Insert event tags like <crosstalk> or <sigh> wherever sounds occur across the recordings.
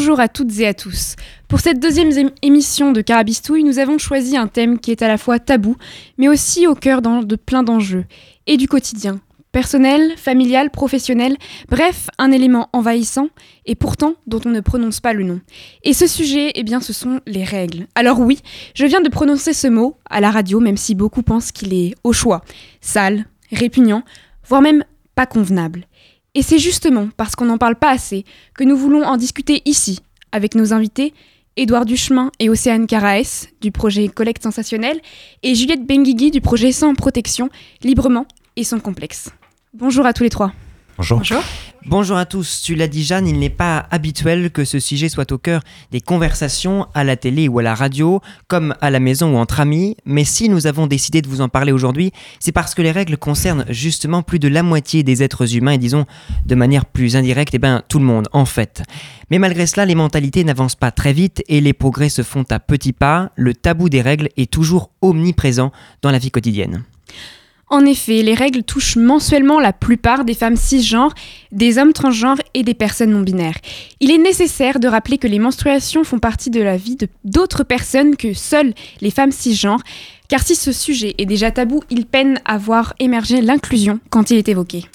Bonjour à toutes et à tous. Pour cette deuxième émission de Carabistouille, nous avons choisi un thème qui est à la fois tabou, mais aussi au cœur de plein d'enjeux, et du quotidien. Personnel, familial, professionnel, bref, un élément envahissant, et pourtant dont on ne prononce pas le nom. Et ce sujet, eh bien, ce sont les règles. Alors oui, je viens de prononcer ce mot à la radio, même si beaucoup pensent qu'il est au choix, sale, répugnant, voire même pas convenable. Et c'est justement parce qu'on n'en parle pas assez que nous voulons en discuter ici, avec nos invités, Édouard Duchemin et Océane Caraès du projet Collecte Sensationnelle et Juliette Benguigui du projet Sans Protection, librement et sans complexe. Bonjour à tous les trois. Bonjour. Bonjour. À tous. Tu l'as dit Jeanne, il n'est pas habituel que ce sujet soit au cœur des conversations à la télé ou à la radio, comme à la maison ou entre amis. Mais si nous avons décidé de vous en parler aujourd'hui, c'est parce que les règles concernent justement plus de la moitié des êtres humains et disons de manière plus indirecte, eh bien tout le monde en fait. Mais malgré cela, les mentalités n'avancent pas très vite et les progrès se font à petits pas. Le tabou des règles est toujours omniprésent dans la vie quotidienne. En effet, les règles touchent mensuellement la plupart des femmes cisgenres, des hommes transgenres et des personnes non binaires. Il est nécessaire de rappeler que les menstruations font partie de la vie d'autres personnes que seules les femmes cisgenres, car si ce sujet est déjà tabou, il peine à voir émerger l'inclusion quand il est évoqué.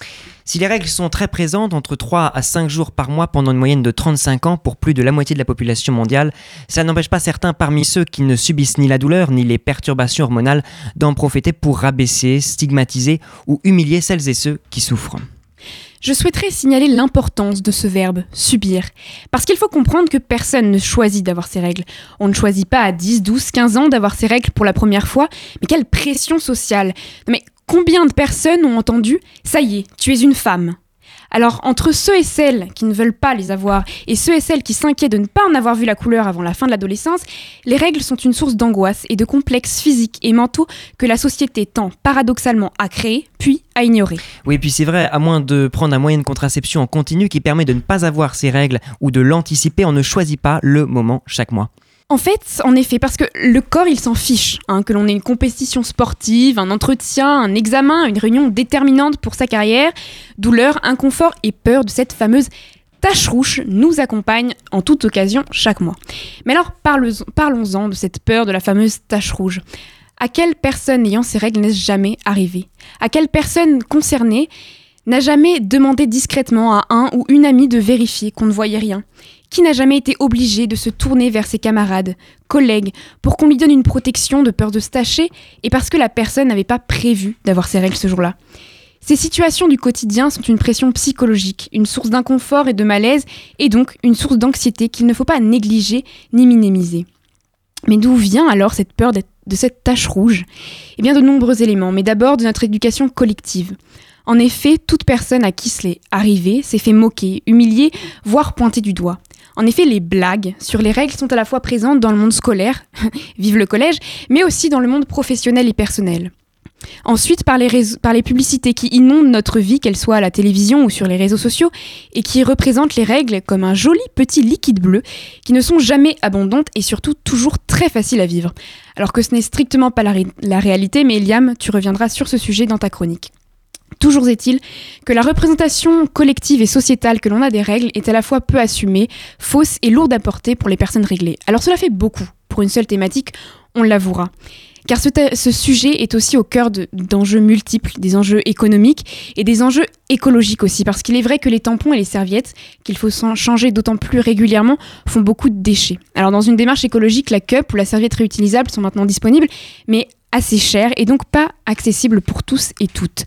Si les règles sont très présentes, entre 3 à 5 jours par mois pendant une moyenne de 35 ans pour plus de la moitié de la population mondiale, ça n'empêche pas certains parmi ceux qui ne subissent ni la douleur ni les perturbations hormonales d'en profiter pour rabaisser, stigmatiser ou humilier celles et ceux qui souffrent. Je souhaiterais signaler l'importance de ce verbe subir. Parce qu'il faut comprendre que personne ne choisit d'avoir ses règles. On ne choisit pas à 10, 12, 15 ans d'avoir ses règles pour la première fois. Mais quelle pression sociale. mais Combien de personnes ont entendu ⁇ ça y est, tu es une femme ⁇ alors, entre ceux et celles qui ne veulent pas les avoir et ceux et celles qui s'inquiètent de ne pas en avoir vu la couleur avant la fin de l'adolescence, les règles sont une source d'angoisse et de complexes physiques et mentaux que la société tend paradoxalement à créer, puis à ignorer. Oui, puis c'est vrai, à moins de prendre un moyen de contraception en continu qui permet de ne pas avoir ces règles ou de l'anticiper, on ne choisit pas le moment chaque mois. En fait, en effet, parce que le corps, il s'en fiche, hein, que l'on ait une compétition sportive, un entretien, un examen, une réunion déterminante pour sa carrière, douleur, inconfort et peur de cette fameuse tache rouge nous accompagne en toute occasion chaque mois. Mais alors, parlons-en de cette peur de la fameuse tache rouge. À quelle personne ayant ces règles n'est-ce jamais arrivé? À quelle personne concernée n'a jamais demandé discrètement à un ou une amie de vérifier qu'on ne voyait rien? Qui n'a jamais été obligé de se tourner vers ses camarades, collègues, pour qu'on lui donne une protection de peur de se tacher et parce que la personne n'avait pas prévu d'avoir ses règles ce jour-là Ces situations du quotidien sont une pression psychologique, une source d'inconfort et de malaise, et donc une source d'anxiété qu'il ne faut pas négliger ni minimiser. Mais d'où vient alors cette peur de cette tache rouge? Eh bien de nombreux éléments, mais d'abord de notre éducation collective. En effet, toute personne à qui cela arrivé s'est fait moquer, humilier, voire pointer du doigt. En effet, les blagues sur les règles sont à la fois présentes dans le monde scolaire, <laughs> vive le collège, mais aussi dans le monde professionnel et personnel. Ensuite, par les, publicités qui inondent notre vie, qu'elles soient à la télévision ou sur les réseaux sociaux, et qui représentent les règles comme un joli petit liquide bleu, qui ne sont jamais abondantes et surtout toujours très faciles à vivre. Alors que ce n'est strictement pas la, la réalité, mais Eliam, tu reviendras sur ce sujet dans ta chronique. Toujours est-il que la représentation collective et sociétale que l'on a des règles est à la fois peu assumée, fausse et lourde à porter pour les personnes réglées. Alors cela fait beaucoup pour une seule thématique, on l'avouera. Car ce, sujet est aussi au cœur d'enjeux multiples, des enjeux économiques et des enjeux écologiques aussi, parce qu'il est vrai que les tampons et les serviettes, qu'il faut changer d'autant plus régulièrement, font beaucoup de déchets. Alors dans une démarche écologique, la cup ou la serviette réutilisable sont maintenant disponibles, mais assez chères et donc pas accessibles pour tous et toutes.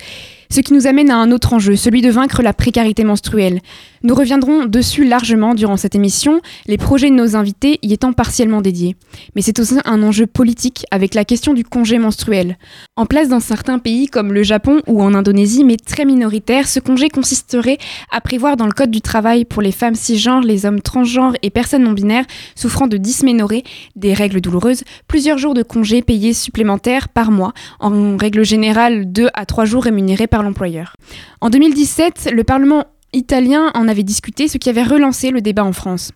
Ce qui nous amène à un autre enjeu, celui de vaincre la précarité menstruelle. Nous reviendrons dessus largement durant cette émission, les projets de nos invités y étant partiellement dédiés. Mais c'est aussi un enjeu politique avec la question du congé menstruel. En place dans certains pays comme le Japon ou en Indonésie, mais très minoritaire, ce congé consisterait à prévoir dans le Code du travail pour les femmes cisgenres, les hommes transgenres et personnes non binaires souffrant de dysménorrhée, des règles douloureuses, plusieurs jours de congés payés supplémentaires par mois, en règle générale 2 à 3 jours rémunérés par l'employeur. En 2017, le Parlement italien en avait discuté, ce qui avait relancé le débat en France.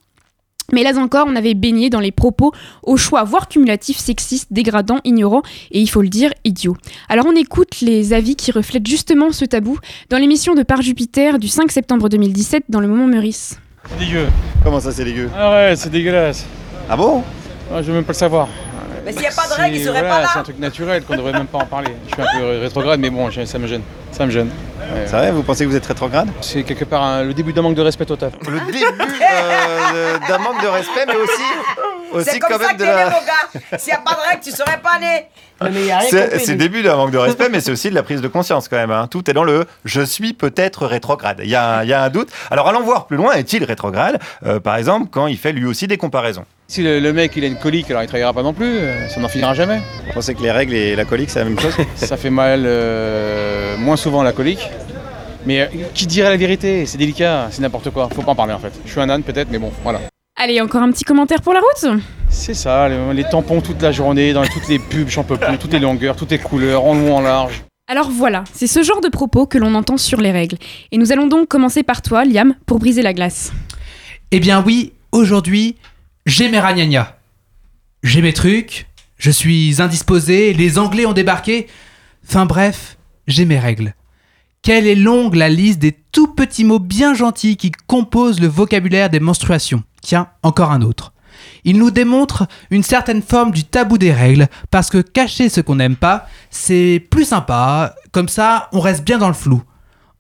Mais là encore, on avait baigné dans les propos au choix, voire cumulatifs, sexistes, dégradants, ignorants et, il faut le dire, idiots. Alors on écoute les avis qui reflètent justement ce tabou dans l'émission de Par Jupiter du 5 septembre 2017 dans le moment Meurice. C'est dégueu. Comment ça, c'est dégueu? Ah ouais, c'est dégueulasse. Ah bon? Ah, Je veux même pas le savoir. Mais s'il n'y a pas de règles, il C'est- serait voilà, pas C'est un truc naturel qu'on devrait même pas en parler. Je suis un peu rétrograde, mais bon, ça me gêne. Ça me gêne. Ouais. C'est vrai, vous pensez que vous êtes rétrograde? C'est quelque part un- le début d'un manque de respect total. Le début euh, d'un manque de respect, mais aussi C'est comme quand ça que de t'es né, la. mon gars. S'il n'y a pas de règles, tu serais pas né. C'est le début d'un manque de respect, mais c'est aussi de la prise de conscience quand même. hein. Tout est dans le je suis peut-être rétrograde. Il y, a un- il y a un doute. Alors allons voir plus loin, est-il rétrograde? Euh, Par exemple, quand il fait lui aussi des comparaisons. Si le, le mec il a une colique, alors il travaillera pas non plus, euh, ça n'en finira jamais. Vous pensez que les règles et la colique, c'est la même chose <laughs> Ça fait mal euh, moins souvent la colique. Mais euh, qui dirait la vérité? C'est délicat, c'est n'importe quoi. Faut pas en parler en fait. Je suis un âne peut-être, mais bon, voilà. Allez, encore un petit commentaire pour la route C'est ça, les, les tampons toute la journée, dans toutes les pubs, j'en peux plus, toutes les longueurs, toutes les couleurs, en long, en large. Alors voilà, c'est ce genre de propos que l'on entend sur les règles. Et nous allons donc commencer par toi, Liam, pour briser la glace. Eh bien oui, aujourd'hui, j'ai mes ragnagnas. J'ai mes trucs, je suis indisposé, les Anglais ont débarqué. Enfin bref, j'ai mes règles. Quelle est longue la liste des tout petits mots bien gentils qui composent le vocabulaire des menstruations? Tiens, encore un autre. Il nous démontre une certaine forme du tabou des règles, parce que cacher ce qu'on n'aime pas, c'est plus sympa, comme ça on reste bien dans le flou.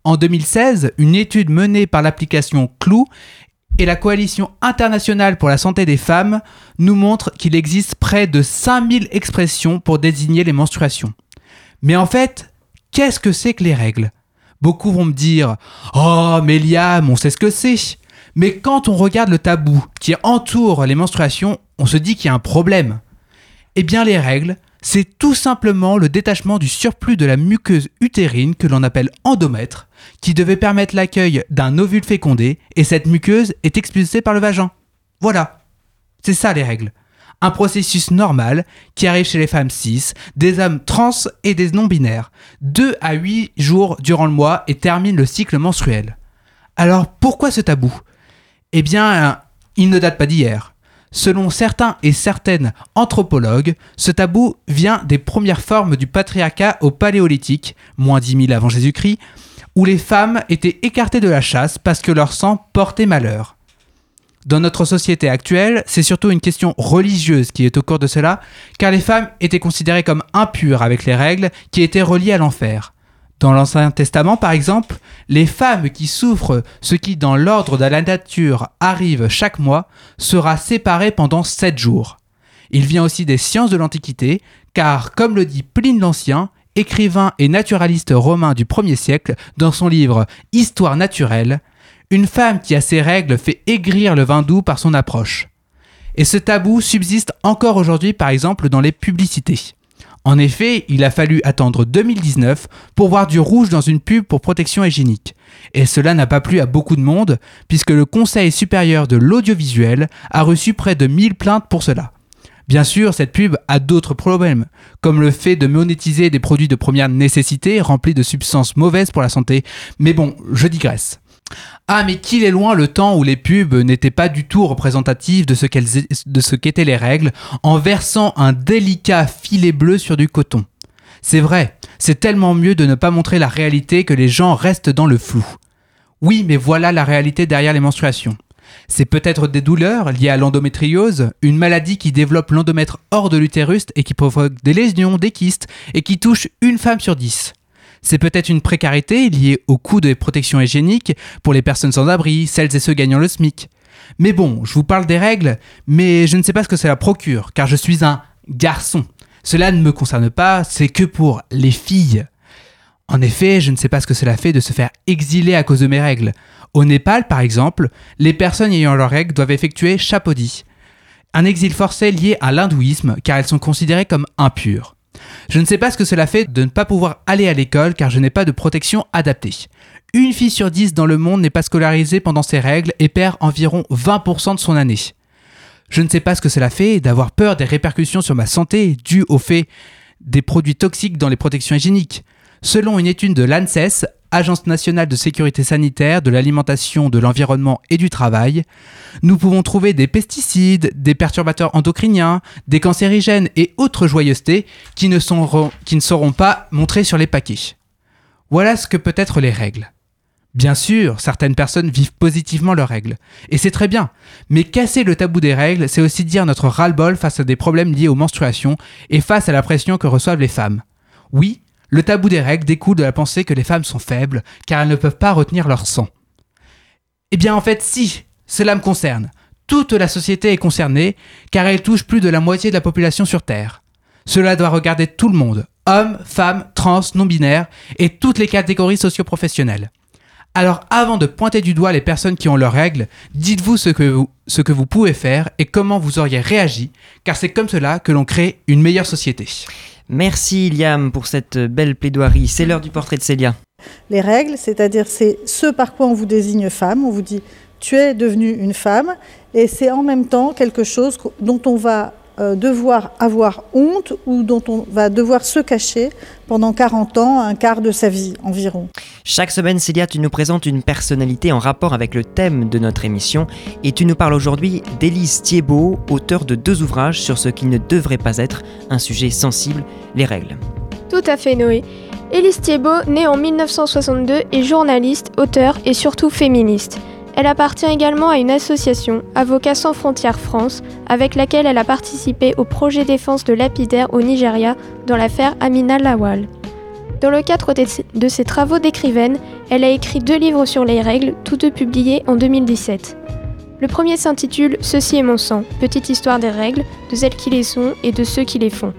En 2016, une étude menée par l'application Clou et la Coalition internationale pour la santé des femmes nous montre qu'il existe près de 5000 expressions pour désigner les menstruations. Mais en fait, qu'est-ce que c'est que les règles? Beaucoup vont me dire Oh, mais on sait ce que c'est. Mais quand on regarde le tabou qui entoure les menstruations, on se dit qu'il y a un problème. Eh bien, les règles, c'est tout simplement le détachement du surplus de la muqueuse utérine que l'on appelle endomètre, qui devait permettre l'accueil d'un ovule fécondé, et cette muqueuse est expulsée par le vagin. Voilà. C'est ça les règles. Un processus normal qui arrive chez les femmes cis, des hommes trans et des non-binaires, 2 à 8 jours durant le mois et termine le cycle menstruel. Alors pourquoi ce tabou? Eh bien, il ne date pas d'hier. Selon certains et certaines anthropologues, ce tabou vient des premières formes du patriarcat au paléolithique, moins 10 000 avant Jésus-Christ, où les femmes étaient écartées de la chasse parce que leur sang portait malheur. Dans notre société actuelle, c'est surtout une question religieuse qui est au cours de cela, car les femmes étaient considérées comme impures avec les règles qui étaient reliées à l'enfer. Dans l'Ancien Testament, par exemple, les femmes qui souffrent ce qui, dans l'ordre de la nature, arrive chaque mois, sera séparée pendant sept jours. Il vient aussi des sciences de l'Antiquité, car, comme le dit Pline l'Ancien, écrivain et naturaliste romain du 1er siècle, dans son livre Histoire naturelle, une femme qui a ses règles fait aigrir le vin doux par son approche. Et ce tabou subsiste encore aujourd'hui par exemple dans les publicités. En effet, il a fallu attendre 2019 pour voir du rouge dans une pub pour protection hygiénique. Et cela n'a pas plu à beaucoup de monde, puisque le Conseil supérieur de l'audiovisuel a reçu près de 1000 plaintes pour cela. Bien sûr, cette pub a d'autres problèmes, comme le fait de monétiser des produits de première nécessité remplis de substances mauvaises pour la santé, mais bon, je digresse. Ah, mais qu'il est loin le temps où les pubs n'étaient pas du tout représentatives de ce qu'étaient les règles, en versant un délicat filet bleu sur du coton. C'est vrai, c'est tellement mieux de ne pas montrer la réalité que les gens restent dans le flou. Oui, mais voilà la réalité derrière les menstruations. C'est peut-être des douleurs liées à l'endométriose, une maladie qui développe l'endomètre hors de l'utérus et qui provoque des lésions, des kystes et qui touche une femme sur dix. C'est peut-être une précarité liée au coût des protections hygiéniques pour les personnes sans abri, celles et ceux gagnant le SMIC. Mais bon, je vous parle des règles, mais je ne sais pas ce que cela procure, car je suis un garçon. Cela ne me concerne pas, c'est que pour les filles. En effet, je ne sais pas ce que cela fait de se faire exiler à cause de mes règles. Au Népal, par exemple, les personnes ayant leurs règles doivent effectuer chapodi, un exil forcé lié à l'hindouisme car elles sont considérées comme impures. Je ne sais pas ce que cela fait de ne pas pouvoir aller à l'école car je n'ai pas de protection adaptée. Une fille sur dix dans le monde n'est pas scolarisée pendant ses règles et perd environ 20% de son année. Je ne sais pas ce que cela fait d'avoir peur des répercussions sur ma santé dues au fait des produits toxiques dans les protections hygiéniques. Selon une étude de l'ANSES, Agence nationale de sécurité sanitaire, de l'alimentation, de l'environnement et du travail, nous pouvons trouver des pesticides, des perturbateurs endocriniens, des cancérigènes et autres joyeusetés qui ne, seront, pas montrés sur les paquets. Voilà ce que peut être les règles. Bien sûr, certaines personnes vivent positivement leurs règles, et c'est très bien, mais casser le tabou des règles, c'est aussi dire notre ras-le-bol face à des problèmes liés aux menstruations et face à la pression que reçoivent les femmes. Oui, le tabou des règles découle de la pensée que les femmes sont faibles, car elles ne peuvent pas retenir leur sang. Eh bien en fait si, cela me concerne. Toute la société est concernée, car elle touche plus de la moitié de la population sur Terre. Cela doit regarder tout le monde, hommes, femmes, trans, non-binaires, et toutes les catégories socio-professionnelles. Alors avant de pointer du doigt les personnes qui ont leurs règles, dites-vous ce, que vous ce que vous pouvez faire et comment vous auriez réagi, car c'est comme cela que l'on crée une meilleure société. Merci Liam pour cette belle plaidoirie. C'est l'heure du portrait de Célia. Les règles, c'est-à-dire c'est ce par quoi on vous désigne femme, on vous dit tu es devenue une femme, et c'est en même temps quelque chose dont on va devoir avoir honte ou dont on va devoir se cacher pendant 40 ans, un quart de sa vie environ. Chaque semaine, Célia, tu nous présentes une personnalité en rapport avec le thème de notre émission et tu nous parles aujourd'hui d'Élise Thiebaud, auteur de deux ouvrages sur ce qui ne devrait pas être un sujet sensible, les règles. Tout à fait, Noé. Élise Thiebaud, née en 1962, est journaliste, auteur et surtout féministe. Elle appartient également à une association, Avocats sans frontières France, avec laquelle elle a participé au projet défense de lapidaire au Nigeria dans l'affaire Amina Lawal. Dans le cadre de ses travaux d'écrivaine, elle a écrit deux livres sur les règles, tous deux publiés en 2017. Le premier s'intitule Ceci est mon sang, petite histoire des règles, de celles qui les sont et de ceux qui les font.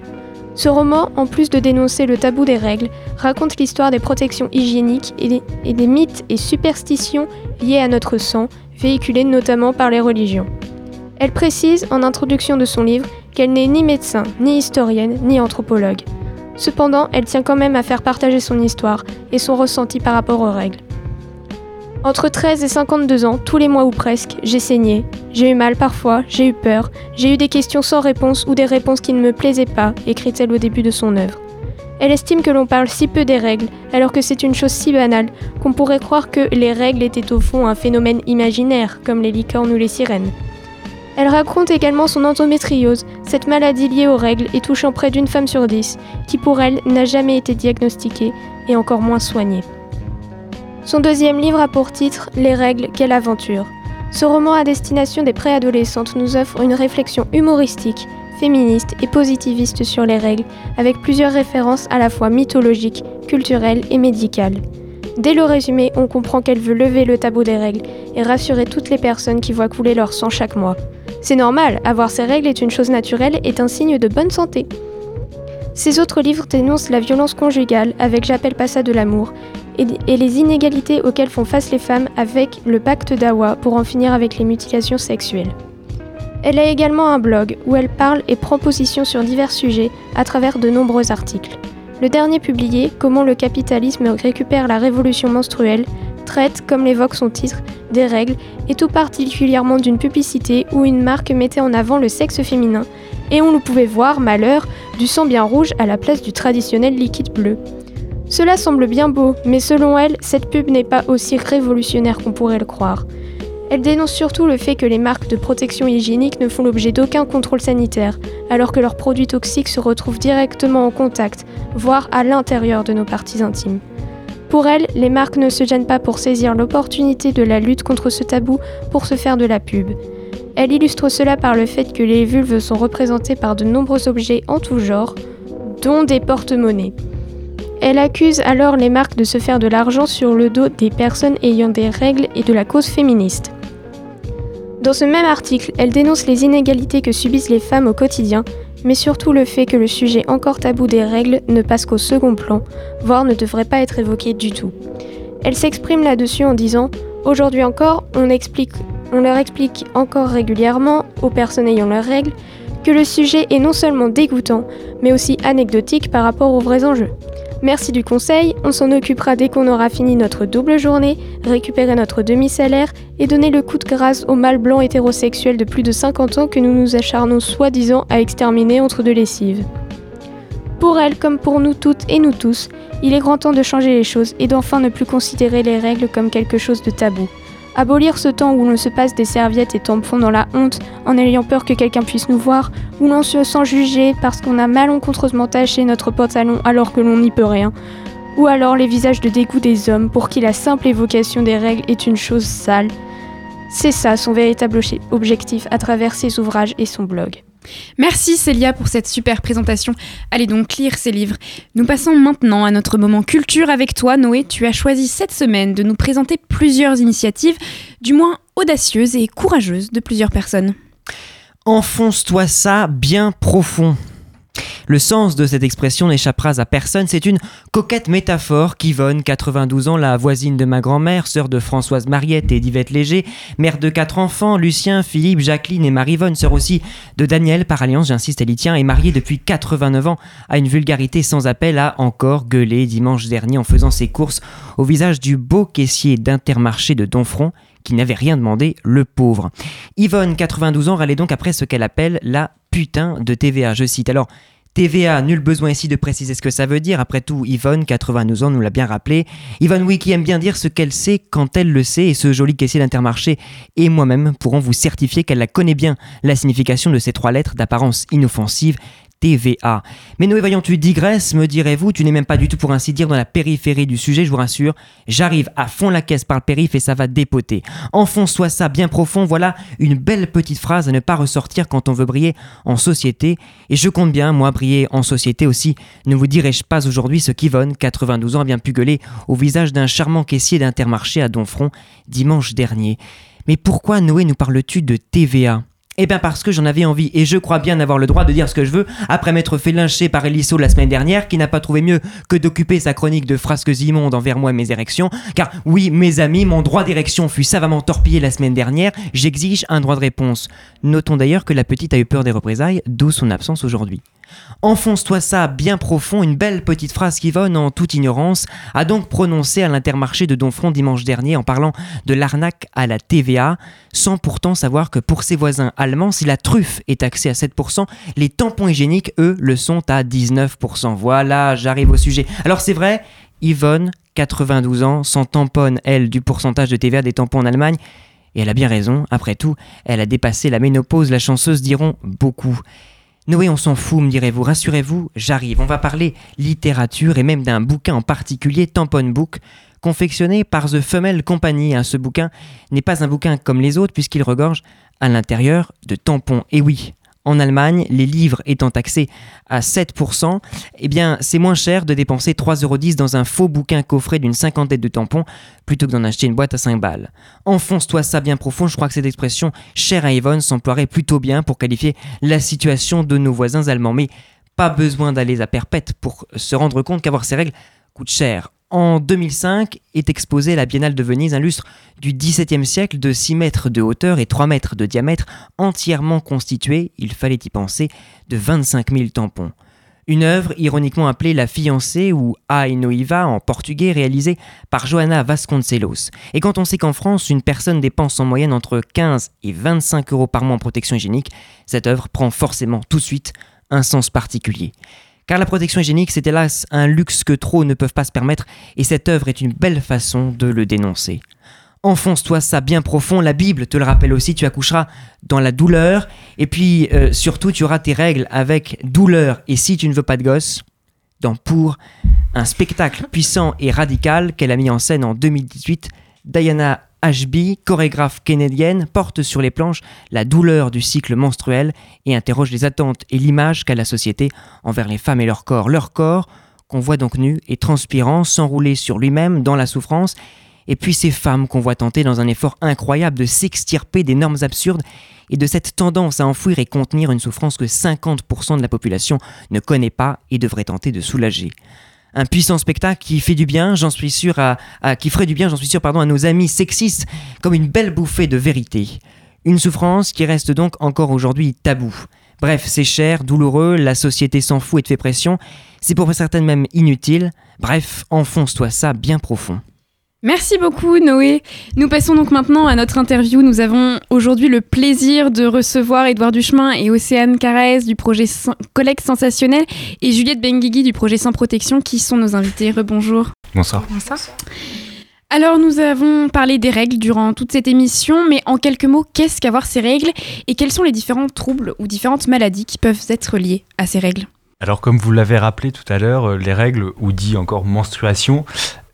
Ce roman, en plus de dénoncer le tabou des règles, raconte l'histoire des protections hygiéniques et des, mythes et superstitions liés à notre sang, véhiculés notamment par les religions. Elle précise en introduction de son livre qu'elle n'est ni médecin, ni historienne, ni anthropologue. Cependant, elle tient quand même à faire partager son histoire et son ressenti par rapport aux règles. Entre 13 et 52 ans, tous les mois ou presque, j'ai saigné. J'ai eu mal parfois, j'ai eu peur, j'ai eu des questions sans réponse ou des réponses qui ne me plaisaient pas, écrit-elle au début de son œuvre. Elle estime que l'on parle si peu des règles, alors que c'est une chose si banale qu'on pourrait croire que les règles étaient au fond un phénomène imaginaire, comme les licornes ou les sirènes. Elle raconte également son endométriose, cette maladie liée aux règles et touchant près d'une femme sur dix, qui pour elle n'a jamais été diagnostiquée et encore moins soignée. Son deuxième livre a pour titre Les règles, quelle aventure. Ce roman à destination des préadolescentes nous offre une réflexion humoristique, féministe et positiviste sur les règles, avec plusieurs références à la fois mythologiques, culturelles et médicales. Dès le résumé, on comprend qu'elle veut lever le tabou des règles et rassurer toutes les personnes qui voient couler leur sang chaque mois. C'est normal, avoir ces règles est une chose naturelle et un signe de bonne santé. Ses autres livres dénoncent la violence conjugale avec J'appelle pas ça de l'amour et, les inégalités auxquelles font face les femmes avec le pacte d'Awa pour en finir avec les mutilations sexuelles. Elle a également un blog où elle parle et prend position sur divers sujets à travers de nombreux articles. Le dernier publié, Comment le capitalisme récupère la révolution menstruelle, traite, comme l'évoque son titre, des règles et tout particulièrement d'une publicité où une marque mettait en avant le sexe féminin et on le pouvait voir, malheur, du sang bien rouge à la place du traditionnel liquide bleu. Cela semble bien beau, mais selon elle, cette pub n'est pas aussi révolutionnaire qu'on pourrait le croire. Elle dénonce surtout le fait que les marques de protection hygiénique ne font l'objet d'aucun contrôle sanitaire, alors que leurs produits toxiques se retrouvent directement en contact, voire à l'intérieur de nos parties intimes. Pour elle, les marques ne se gênent pas pour saisir l'opportunité de la lutte contre ce tabou pour se faire de la pub. Elle illustre cela par le fait que les vulves sont représentées par de nombreux objets en tout genre, dont des porte-monnaies. Elle accuse alors les marques de se faire de l'argent sur le dos des personnes ayant des règles et de la cause féministe. Dans ce même article, elle dénonce les inégalités que subissent les femmes au quotidien, mais surtout le fait que le sujet encore tabou des règles ne passe qu'au second plan, voire ne devrait pas être évoqué du tout. Elle s'exprime là-dessus en disant Aujourd'hui encore, on, leur explique encore régulièrement, aux personnes ayant leurs règles, que le sujet est non seulement dégoûtant, mais aussi anecdotique par rapport aux vrais enjeux. Merci du conseil, on s'en occupera dès qu'on aura fini notre double journée, récupérer notre demi-salaire et donner le coup de grâce aux mâles blancs hétérosexuels de plus de 50 ans que nous nous acharnons soi-disant à exterminer entre deux lessives. Pour elle, comme pour nous toutes et nous tous, il est grand temps de changer les choses et d'enfin ne plus considérer les règles comme quelque chose de tabou. Abolir ce temps où l'on se passe des serviettes et tampons dans la honte en ayant peur que quelqu'un puisse nous voir, où l'on se sent jugé parce qu'on a malencontreusement taché notre pantalon alors que l'on n'y peut rien, ou alors les visages de dégoût des hommes pour qui la simple évocation des règles est une chose sale. C'est ça son véritable objectif à travers ses ouvrages et son blog. Merci Célia pour cette super présentation. Allez donc lire ces livres. Nous passons maintenant à notre moment culture avec toi, Noé. Tu as choisi cette semaine de nous présenter plusieurs initiatives, du moins audacieuses et courageuses de plusieurs personnes. Enfonce-toi ça bien profond. Le sens de cette expression n'échappera à personne, c'est une coquette métaphore qu'Yvonne, 92 ans, la voisine de ma grand-mère, sœur de Françoise Mariette et d'Yvette Léger, mère de quatre enfants, Lucien, Philippe, Jacqueline et Marie-Vonne, sœur aussi de Daniel, par alliance, j'insiste, elle y tient, est mariée depuis 89 ans, à une vulgarité sans appel, a encore gueulé dimanche dernier en faisant ses courses au visage du beau caissier d'Intermarché de Donfront, qui n'avait rien demandé, le pauvre. Yvonne, 92 ans, râlait donc après ce qu'elle appelle la putain de TVA. Je cite alors TVA, nul besoin ici de préciser ce que ça veut dire. Après tout, Yvonne, 92 ans, nous l'a bien rappelé. Yvonne, qui aime bien dire ce qu'elle sait quand elle le sait, et ce joli caissier d'Intermarché et moi-même pourrons vous certifier qu'elle la connaît bien, la signification de ces trois lettres d'apparence inoffensive TVA. Mais Noé, voyons, tu digresses, me direz-vous, tu n'es même pas du tout pour ainsi dire dans la périphérie du sujet, je vous rassure. J'arrive à fond la caisse par le périph' et ça va dépoter. Enfonce-toi ça bien profond, voilà une belle petite phrase à ne pas ressortir quand on veut briller en société. Et je compte bien, moi, briller en société aussi. Ne vous dirai-je pas aujourd'hui ce qu'Yvonne, 92 ans, a bien pu gueuler au visage d'un charmant caissier d'Intermarché à Donfront dimanche dernier. Mais pourquoi Noé nous parles-tu de TVA eh bien parce que j'en avais envie et je crois bien avoir le droit de dire ce que je veux après m'être fait lyncher par Elisso la semaine dernière qui n'a pas trouvé mieux que d'occuper sa chronique de frasques immondes envers moi et mes érections car oui mes amis mon droit d'érection fut savamment torpillé la semaine dernière j'exige un droit de réponse. Notons d'ailleurs que la petite a eu peur des représailles d'où son absence aujourd'hui. Enfonce-toi ça bien profond, une belle petite phrase qu'Yvonne, en toute ignorance, a donc prononcée à l'intermarché de Donfront dimanche dernier en parlant de l'arnaque à la TVA, sans pourtant savoir que pour ses voisins allemands, si la truffe est taxée à 7%, les tampons hygiéniques, eux, le sont à 19%. Voilà, j'arrive au sujet. Alors c'est vrai, Yvonne, 92 ans, s'en tamponne, elle, du pourcentage de TVA des tampons en Allemagne, et elle a bien raison, après tout, elle a dépassé la ménopause, la chanceuse diront beaucoup. Noé, on s'en fout, me direz-vous. Rassurez-vous, j'arrive. On va parler littérature et même d'un bouquin en particulier, Tampon Book, confectionné par The Femelle Company. Hein, ce bouquin n'est pas un bouquin comme les autres puisqu'il regorge à l'intérieur de tampons. Et oui, en Allemagne, les livres étant taxés à 7%, eh c'est moins cher de dépenser 3,10€ dans un faux bouquin coffret d'une cinquantaine de tampons plutôt que d'en acheter une boîte à 5 balles. Enfonce-toi ça bien profond, je crois que cette expression chère à Yvonne s'emploierait plutôt bien pour qualifier la situation de nos voisins allemands. Mais pas besoin d'aller à perpète pour se rendre compte qu'avoir ces règles coûte cher en 2005 est exposée la Biennale de Venise, un lustre du XVIIe siècle de 6 mètres de hauteur et 3 mètres de diamètre, entièrement constitué, il fallait y penser, de 25 000 tampons. Une œuvre ironiquement appelée La fiancée ou A Noiva en portugais réalisée par Johanna Vasconcelos. Et quand on sait qu'en France, une personne dépense en moyenne entre 15 et 25 euros par mois en protection hygiénique, cette œuvre prend forcément tout de suite un sens particulier. Car la protection hygiénique, c'est hélas un luxe que trop ne peuvent pas se permettre, et cette œuvre est une belle façon de le dénoncer. Enfonce-toi ça bien profond, la Bible te le rappelle aussi, tu accoucheras dans la douleur, et puis euh, surtout tu auras tes règles avec douleur, et si tu ne veux pas de gosse, dans Pour, un spectacle puissant et radical qu'elle a mis en scène en 2018, Diana HB, chorégraphe canadienne, porte sur les planches la douleur du cycle menstruel et interroge les attentes et l'image qu'a la société envers les femmes et leur corps. Leur corps, qu'on voit donc nu et transpirant, s'enrouler sur lui-même dans la souffrance, Et puis ces femmes qu'on voit tenter dans un effort incroyable de s'extirper des normes absurdes et de cette tendance à enfouir et contenir une souffrance que 50% de la population ne connaît pas et devrait tenter de soulager. Un puissant spectacle qui fait du bien, j'en suis sûr, à, qui ferait du bien, j'en suis sûr, pardon, à nos amis sexistes, comme une belle bouffée de vérité. Une souffrance qui reste donc encore aujourd'hui tabou. Bref, c'est cher, douloureux, la société s'en fout et te fait pression, c'est pour certaines même inutile. Bref, enfonce-toi ça bien profond. Merci beaucoup Noé. Nous passons donc maintenant à notre interview. Nous avons aujourd'hui le plaisir de recevoir Édouard Duchemin et Océane Carès du projet Collecte Sensationnel et Juliette Benguigui du projet Sans Protection qui sont nos invités. Rebonjour. Bonsoir. Alors nous avons parlé des règles durant toute cette émission, mais en quelques mots, qu'est-ce qu'avoir ces règles et quels sont les différents troubles ou différentes maladies qui peuvent être liées à ces règles? Alors comme vous l'avez rappelé tout à l'heure, euh, les règles, ou dit encore menstruation,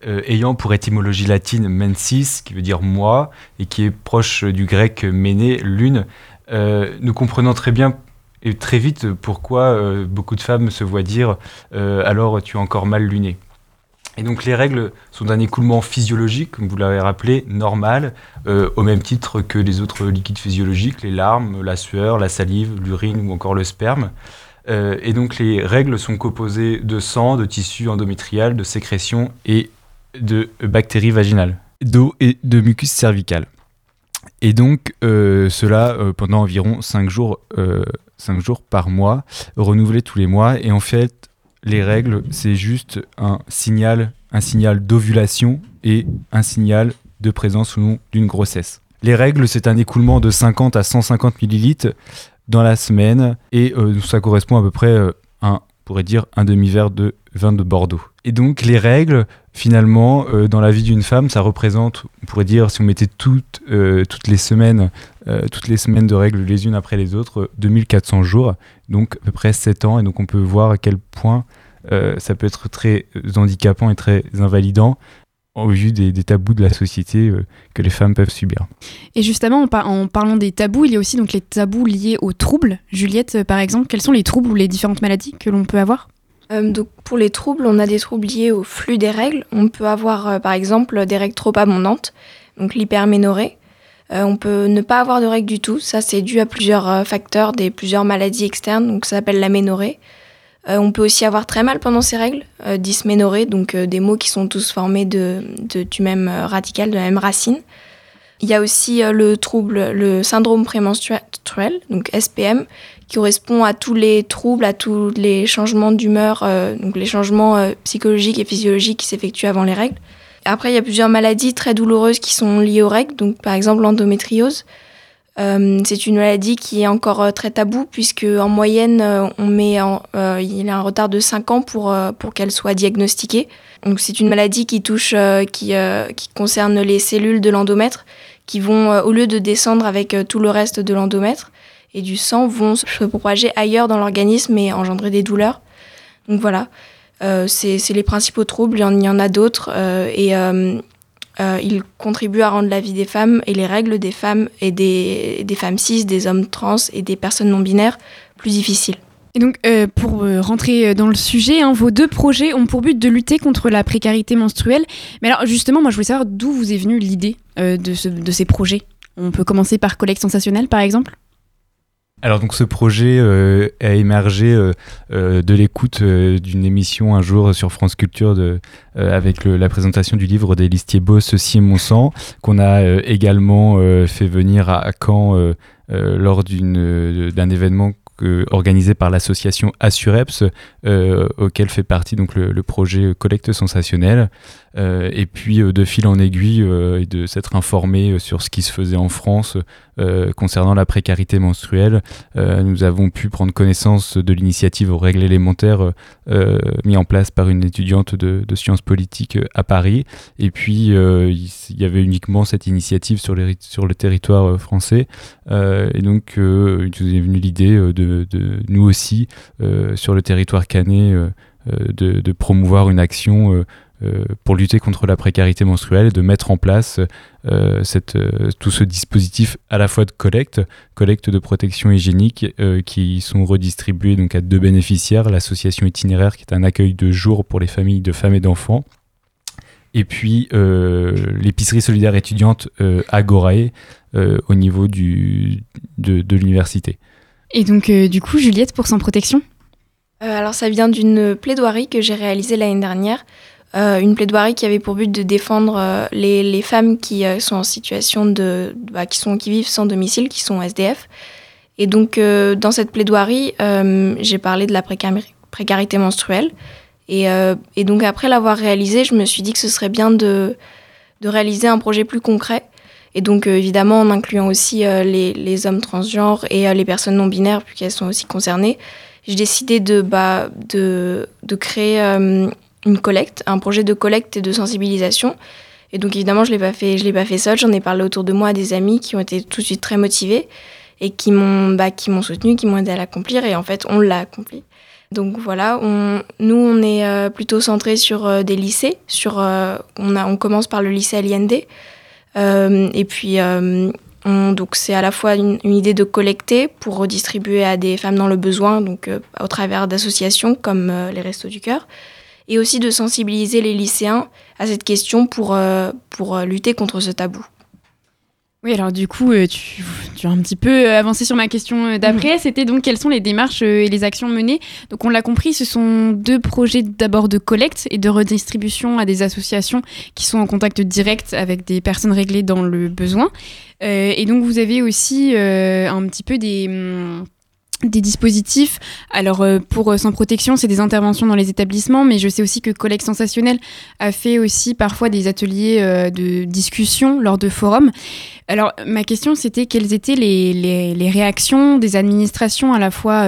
euh, ayant pour étymologie latine mensis, qui veut dire moi, et qui est proche du grec méné, lune, euh, nous comprenons très bien et très vite pourquoi euh, beaucoup de femmes se voient dire alors tu es encore mal luné. Et donc les règles sont d'un écoulement physiologique, comme vous l'avez rappelé, normal, au même titre que les autres liquides physiologiques, les larmes, la sueur, la salive, l'urine ou encore le sperme. Et donc les règles sont composées de sang, de tissu endométrial, de sécrétions et de bactéries vaginales, d'eau et de mucus cervical. Et donc euh, cela euh, pendant environ 5 jours, euh, jours par mois, renouvelé tous les mois. Et en fait, les règles, c'est juste un signal, un signal d'ovulation et un signal de présence ou non d'une grossesse. Les règles, c'est un écoulement de 50 à 150 millilitres dans la semaine et ça correspond à peu près pourrait dire, un demi-verre de vin de Bordeaux. Et donc les règles, finalement, euh, dans la vie d'une femme, ça représente, on pourrait dire, si on mettait toutes, euh, toutes les semaines, euh, toutes les semaines de règles les unes après les autres, euh, 2400 jours, donc à peu près 7 ans. Et donc on peut voir à quel point ça peut être très handicapant et très invalidant au vu des, des tabous de la société euh, que les femmes peuvent subir. Et justement, en, par- en parlant des tabous, il y a aussi donc les tabous liés aux troubles. Juliette, euh, par exemple, quels sont les troubles ou les différentes maladies que l'on peut avoir? Euh, donc pour les troubles, on a des troubles liés au flux des règles. On peut avoir euh, par exemple des règles trop abondantes, donc l'hyperménorrhée. Euh, on peut ne pas avoir de règles du tout. Ça, c'est dû à plusieurs euh, facteurs, des plusieurs maladies externes. Donc ça s'appelle l'aménorrhée. Euh, on peut aussi avoir très mal pendant ces règles, euh, donc euh, des mots qui sont tous formés de, de- du même euh, radical, de la même racine. Il y a aussi le trouble, le syndrome prémenstruel, donc SPM, qui correspond à tous les troubles, à tous les changements d'humeur, donc les changements psychologiques et physiologiques qui s'effectuent avant les règles. Après, il y a plusieurs maladies très douloureuses qui sont liées aux règles, donc par exemple l'endométriose. Euh, c'est une maladie qui est encore euh, très taboue puisque en moyenne, euh, on met il a un retard de 5 ans pour, pour qu'elle soit diagnostiquée. Donc c'est une maladie qui touche, qui, qui concerne les cellules de l'endomètre qui vont, au lieu de descendre avec tout le reste de l'endomètre et du sang, vont se propager ailleurs dans l'organisme et engendrer des douleurs. Donc voilà, c'est les principaux troubles, il y en, il y en a d'autres et euh, ils contribuent à rendre la vie des femmes et les règles des femmes et des, des femmes cis, des hommes trans et des personnes non binaires plus difficiles. Et donc, euh, pour euh, rentrer dans le sujet, hein, vos deux projets ont pour but de lutter contre la précarité menstruelle. Mais alors, justement, moi, je voulais savoir d'où vous est venue l'idée de, ce- de ces projets. On peut commencer par Collecte Sensationnelle, par exemple? Alors donc ce projet euh, a émergé euh, euh, de l'écoute euh, d'une émission un jour sur France Culture de, euh, avec le- la présentation du livre des listiers Beau, Ceci est mon sang, qu'on a euh, également fait venir à, Caen lors d'un événement organisé par l'association Assureps, euh, auquel fait partie donc le, le projet Collecte Sensationnelle. Euh, et puis de fil en aiguille euh, et de s'être informé sur ce qui se faisait en France euh, concernant la précarité menstruelle, euh, nous avons pu prendre connaissance de l'initiative aux règles élémentaires euh, euh, mis en place par une étudiante de, sciences politiques à Paris. Et puis il y avait uniquement cette initiative sur, le territoire français. Et donc il nous est venu l'idée de, nous aussi sur le territoire canet de, promouvoir une action pour lutter contre la précarité menstruelle et de mettre en place euh, cette, euh, tout ce dispositif à la fois de collecte, collecte de protection hygiénique euh, qui sont redistribués donc à deux bénéficiaires, l'association itinéraire qui est un accueil de jour pour les familles de femmes et d'enfants et puis euh, l'épicerie solidaire étudiante euh, Agorae euh, au niveau du, de, de l'université. Et donc, euh, du coup, Juliette, pour Sans Protection? Euh, alors ça vient d'une plaidoirie que j'ai réalisée l'année dernière, Euh, une plaidoirie qui avait pour but de défendre euh, les, les femmes qui euh, sont en situation de, bah, qui sont qui vivent sans domicile, qui sont SDF. Et donc dans cette plaidoirie, j'ai parlé de la précari- précarité menstruelle. Et, et donc après l'avoir réalisée, je me suis dit que ce serait bien de, de réaliser un projet plus concret. Et donc évidemment en incluant aussi les, les hommes transgenres et les personnes non binaires, puisqu'elles sont aussi concernées j'ai décidé de, bah, de, de créer une collecte, un projet de collecte et de sensibilisation. Et donc évidemment, je l'ai pas fait, je l'ai pas fait seule. J'en ai parlé autour de moi à des amis qui ont été tout de suite très motivés et qui m'ont, bah, qui m'ont soutenu, qui m'ont aidé à l'accomplir. Et en fait, on l'a accompli. Donc voilà, on, nous on est euh, plutôt centré sur euh, des lycées. Sur, euh, on, a, on commence par le lycée LIND. Euh, et puis on- donc c'est à la fois une, idée de collecter pour redistribuer à des femmes dans le besoin, donc au travers d'associations comme les Restos du Cœur, et aussi de sensibiliser les lycéens à cette question pour, euh, pour euh, lutter contre ce tabou. Oui, alors du coup, euh, tu, tu as un petit peu avancé sur ma question d'après. C'était donc quelles sont les démarches et les actions menées? Donc on l'a compris, ce sont deux projets d'abord de collecte et de redistribution à des associations qui sont en contact direct avec des personnes réglées dans le besoin. Euh, et donc vous avez aussi euh, un petit peu des... hum, des dispositifs. Alors euh, pour euh, Sans Protection, c'est des interventions dans les établissements, mais je sais aussi que Collecte Sensationnel a fait aussi parfois des ateliers euh, de discussion lors de forums. Alors ma question c'était quelles étaient les, réactions des administrations à la fois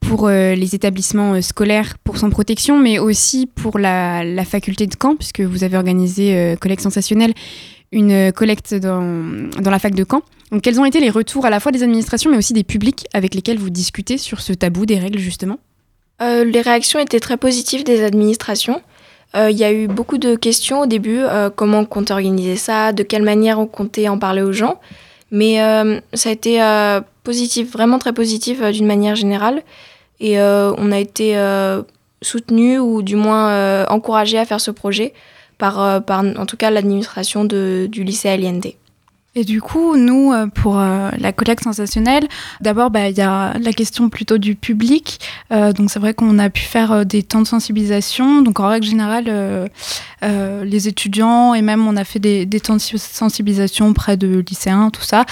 pour les établissements scolaires pour Sans Protection, mais aussi pour la, faculté de Caen, puisque vous avez organisé Collecte Sensationnel, une collecte dans, dans la fac de Caen. Donc quels ont été les retours à la fois des administrations, mais aussi des publics avec lesquels vous discutez sur ce tabou des règles justement? Euh, les réactions étaient très positives des administrations. Euh, Il y a eu beaucoup de questions au début, euh, comment on comptait organiser ça, de quelle manière on comptait en parler aux gens. Mais ça a été positif, vraiment très positif d'une manière générale. Et on a été soutenus ou du moins encouragés à faire ce projet par, euh, par en tout cas l'administration du lycée LIND. Et du coup, nous, euh, pour euh, la collecte sensationnelle, d'abord, bah, il y a la question plutôt du public. Donc, c'est vrai qu'on a pu faire des temps de sensibilisation. Donc, en règle générale, les étudiants et même on a fait des, des temps de sensibilisation auprès de lycéens, tout ça,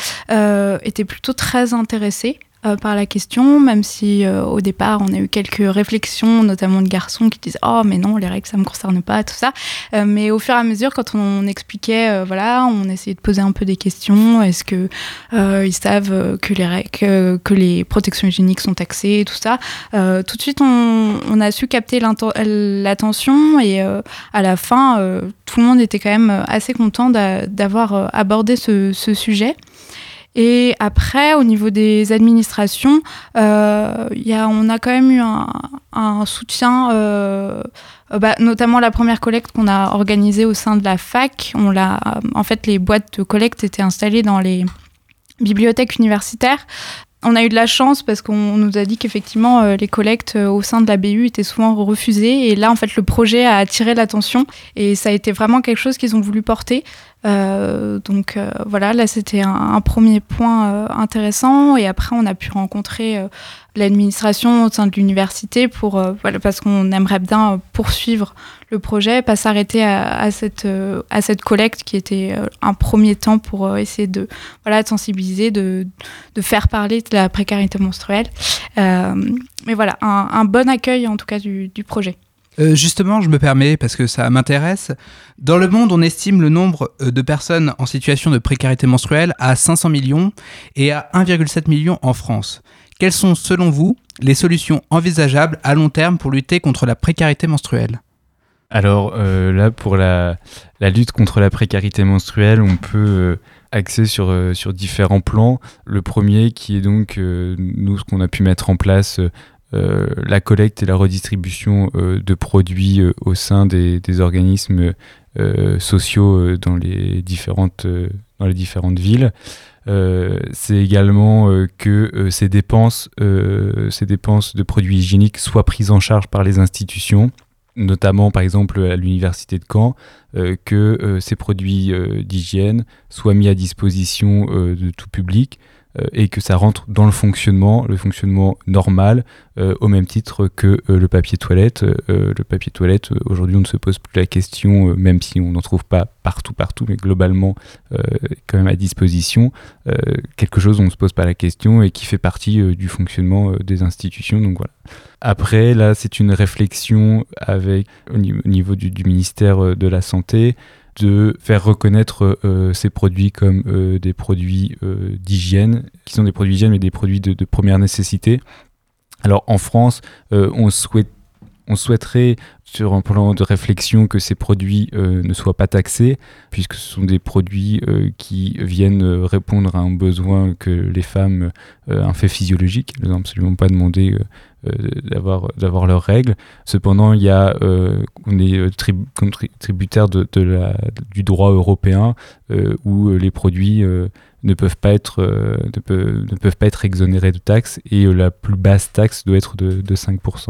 étaient plutôt très intéressés euh, par la question, même si euh, au départ on a eu quelques réflexions, notamment de garçons qui disaient oh mais non les règles ça me concerne pas tout ça, Euh, mais au fur et à mesure quand on expliquait voilà on essayait de poser un peu des questions, est-ce que ils savent que les règles, que, les protections hygiéniques sont taxées tout ça, tout de suite on, a su capter l'attention et à la fin tout le monde était quand même assez content d'a- d'avoir abordé ce sujet. Et après, au niveau des administrations, euh, y a, on a quand même eu un, soutien, euh, bah, notamment la première collecte qu'on a organisée au sein de la fac. On l'a, en fait, les boîtes de collecte étaient installées dans les bibliothèques universitaires. On a eu de la chance parce qu'on nous a dit qu'effectivement euh, les collectes euh, au sein de la BU étaient souvent refusées et là en fait le projet a attiré l'attention et ça a été vraiment quelque chose qu'ils ont voulu porter. Euh, donc euh, voilà, là c'était un, premier point euh, intéressant et après on a pu rencontrer euh, l'administration au sein de l'université pour euh, voilà parce qu'on aimerait bien euh, poursuivre le projet, pas s'arrêter à, à cette à cette collecte qui était un premier temps pour essayer de voilà de sensibiliser, de de faire parler de la précarité menstruelle. Mais voilà, un, un bon accueil en tout cas du, du projet. Euh, justement, je me permets, parce que ça m'intéresse. Dans le monde, on estime le nombre euh, de personnes en situation de précarité menstruelle à 500 millions et à 1,7 million en France. Quelles sont, selon vous, les solutions envisageables à long terme pour lutter contre la précarité menstruelle? Alors euh, là, pour la, lutte contre la précarité menstruelle, on peut axer sur, différents plans. Le premier qui est donc, nous, ce qu'on a pu mettre en place, la collecte et la redistribution euh, de produits euh, au sein des, organismes euh, sociaux euh, dans, les différentes, euh, villes. Euh, c'est également euh, que euh, ces, dépenses, euh, de produits hygiéniques soient prises en charge par les institutions notamment par exemple à l'université de Caen, euh, que euh, ces produits euh, d'hygiène soient mis à disposition euh, de tout public euh, et que ça rentre dans le fonctionnement, le fonctionnement normal, euh, au même titre que euh, le papier toilette. Euh, le papier toilette, euh, aujourd'hui, on ne se pose plus la question, euh, même si on n'en trouve pas partout, partout, mais globalement, euh, quand même à disposition. Euh, quelque chose on ne se pose pas la question et qui fait partie euh, du fonctionnement euh, des institutions. Donc voilà. Après, là, c'est une réflexion avec, au ni- au niveau du, du ministère euh, de la Santé de faire reconnaître euh, ces produits comme euh, des produits euh, d'hygiène, qui sont des produits d'hygiène mais des produits de, première nécessité. Alors en France, euh, on souhaiterait, sur un plan de réflexion, que ces produits euh, ne soient pas taxés, puisque ce sont des produits euh, qui viennent euh, répondre à un besoin que les femmes, un fait physiologique, elles n'ont absolument pas demandé d'avoir leurs règles. Cependant, il y a, on est tributaire du droit européen où les produits ne peuvent pas être ne, peuvent, pas être exonérés de taxes et la plus basse taxe doit être de, de 5%.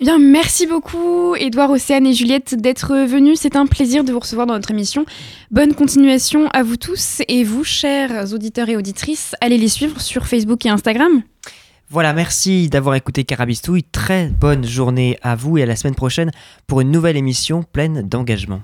Bien, merci beaucoup, Édouard, Océane et Juliette, d'être venus. C'est un plaisir de vous recevoir dans notre émission. Bonne continuation à vous tous et vous, chers auditeurs et auditrices, allez les suivre sur Facebook et Instagram. Voilà, merci d'avoir écouté Carabistouille. Très bonne journée à vous et à la semaine prochaine pour une nouvelle émission pleine d'engagement.